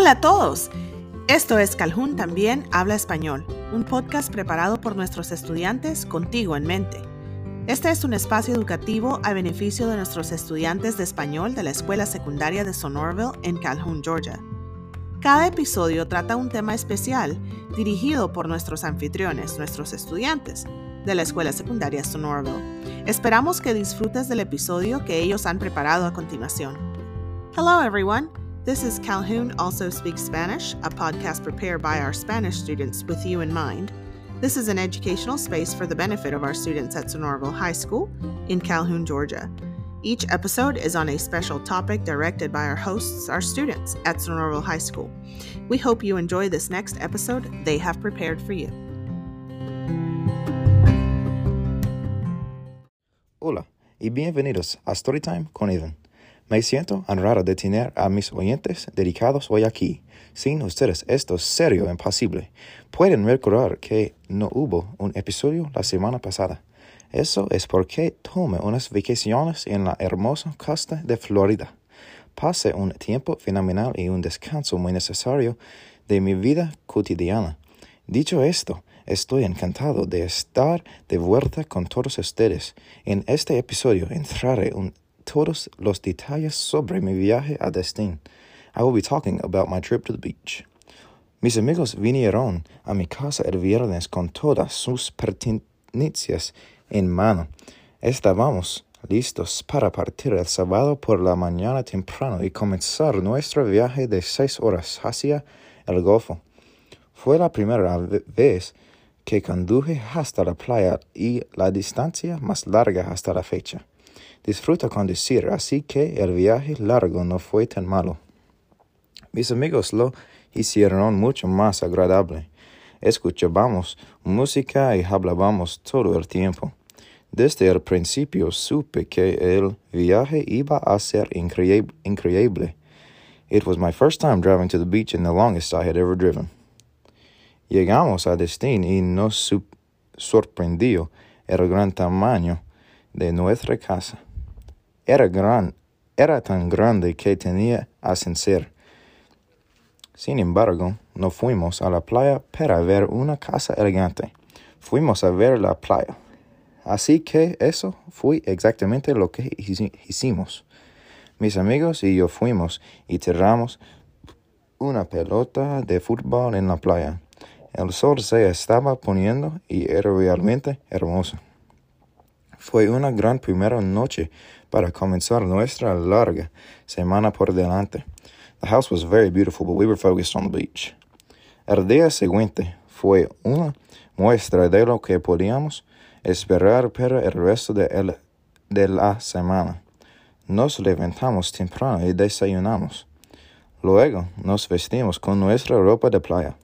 Hola a todos. Esto es Calhoun también habla español, un podcast preparado por nuestros estudiantes contigo en mente. Este es un espacio educativo a beneficio de nuestros estudiantes de español de la Escuela Secundaria de Sonorville en Calhoun, Georgia. Cada episodio trata un tema especial dirigido por nuestros anfitriones, nuestros estudiantes de la Escuela Secundaria Sonorville. Esperamos que disfrutes del episodio que ellos han preparado a continuación. Hello everyone. This is Calhoun Also Speaks Spanish, a podcast prepared by our Spanish students with you in mind. This is an educational space for the benefit of our students at Sonorville High School in Calhoun, Georgia. Each episode is on a special topic directed by our hosts, our students at Sonorville High School. We hope you enjoy this next episode they have prepared for you. Hola y bienvenidos a Storytime con Evan. Me siento honrado de tener a mis oyentes dedicados hoy aquí. Sin ustedes esto es serio imposible. Pueden recordar que no hubo un episodio la semana pasada. Eso es porque tomé unas vacaciones en la hermosa costa de Florida. Pasé un tiempo fenomenal y un descanso muy necesario de mi vida cotidiana. Dicho esto, estoy encantado de estar de vuelta con todos ustedes. En este episodio entraré en todos los detalles sobre mi viaje a Destin. I will be talking about my trip to the beach. Mis amigos vinieron a mi casa el viernes con todas sus pertenencias en mano. Estábamos listos para partir el sábado por la mañana temprano y comenzar nuestro viaje de seis horas hacia el Golfo. Fue la primera vez que conduje hasta la playa y la distancia más larga hasta la fecha. Disfruta conducir, así que el viaje largo no fue tan malo. Mis amigos lo hicieron mucho más agradable. Escuchábamos música y hablábamos todo el tiempo. Desde el principio supe que el viaje iba a ser increíble. It was my first time driving to the beach and the longest I had ever driven. Llegamos a destino y nos sorprendió el gran tamaño de nuestra casa. Era gran, era tan grande que tenía ascensor. Sin embargo, no fuimos a la playa para ver una casa elegante. Fuimos a ver la playa. Así que eso fue exactamente lo que hicimos. Mis amigos y yo fuimos y tiramos una pelota de fútbol en la playa. El sol se estaba poniendo y era realmente hermoso. Fue una gran primera noche para comenzar nuestra larga semana por delante. The house was very beautiful, but we were focused on the beach. El día siguiente fue una muestra de lo que podíamos esperar para el resto de, el, de la semana. Nos levantamos temprano y desayunamos. Luego nos vestimos con nuestra ropa de playa.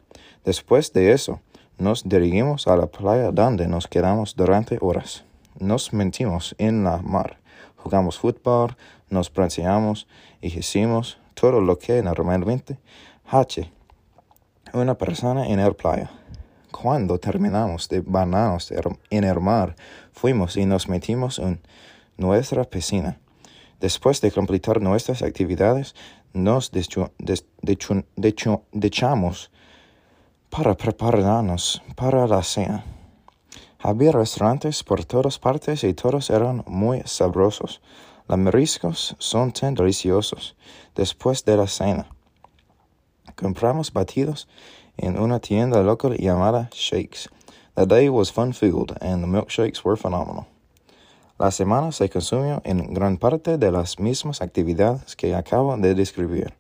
Después de eso, nos dirigimos a la playa donde nos quedamos durante horas. Nos mentimos en la mar, jugamos fútbol, nos bronceamos y hicimos todo lo que normalmente hace una persona en el playa. Cuando terminamos de bañarnos en el mar, fuimos y nos metimos en nuestra piscina. Después de completar nuestras actividades, nos dechamos para prepararnos para la cena. Había restaurantes por todas partes y todos eran muy sabrosos. Los mariscos son tan deliciosos. Después de la cena, compramos batidos in una tienda local llamada Shakes. The day was fun-filled and the milkshakes were phenomenal. La semana se consumió en gran parte de las mismas actividades que acabo de describir.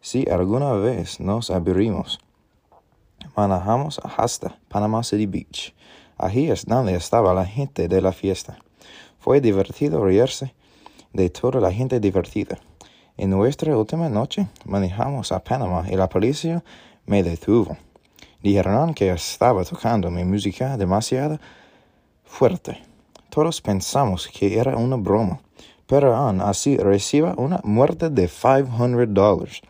Si alguna vez nos aburrimos, manejamos hasta Panama City Beach. Allí es donde estaba la gente de la fiesta. Fue divertido reírse de toda la gente divertida. En nuestra última noche manejamos a Panamá y la policía me detuvo. Dijeron que estaba tocando mi música demasiado fuerte. Todos pensamos que era una broma, pero aún así reciba una muerte de 500 dólares.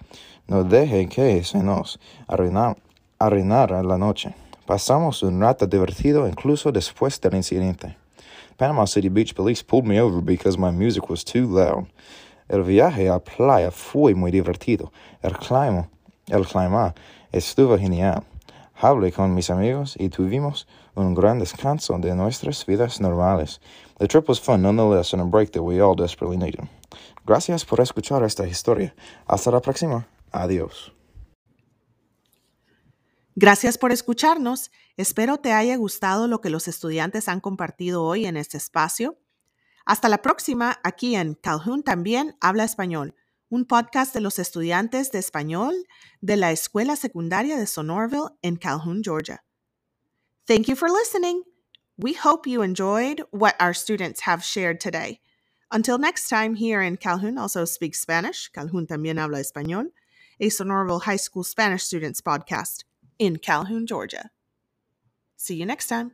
No deje que se nos arruinara la noche. Pasamos un rato divertido incluso después del incidente. Panama City Beach Police pulled me over because my music was too loud. El viaje a playa fue muy divertido. El clima El clima estuvo genial. Hablé con mis amigos y tuvimos un gran descanso de nuestras vidas normales. The trip was fun nonetheless and a break that we all desperately needed. Gracias por escuchar esta historia. Hasta la próxima. Adiós. Gracias por escucharnos. Espero te haya gustado lo que los estudiantes han compartido hoy en este espacio. Hasta la próxima, aquí en Calhoun también habla español, un podcast de los estudiantes de español de la Escuela Secundaria de Sonorville en Calhoun, Georgia. Thank you for listening. We hope you enjoyed what our students have shared today. Until next time, here in Calhoun also speaks Spanish, Calhoun también habla español, a Sonorville High School Spanish Students podcast in Calhoun, Georgia. See you next time.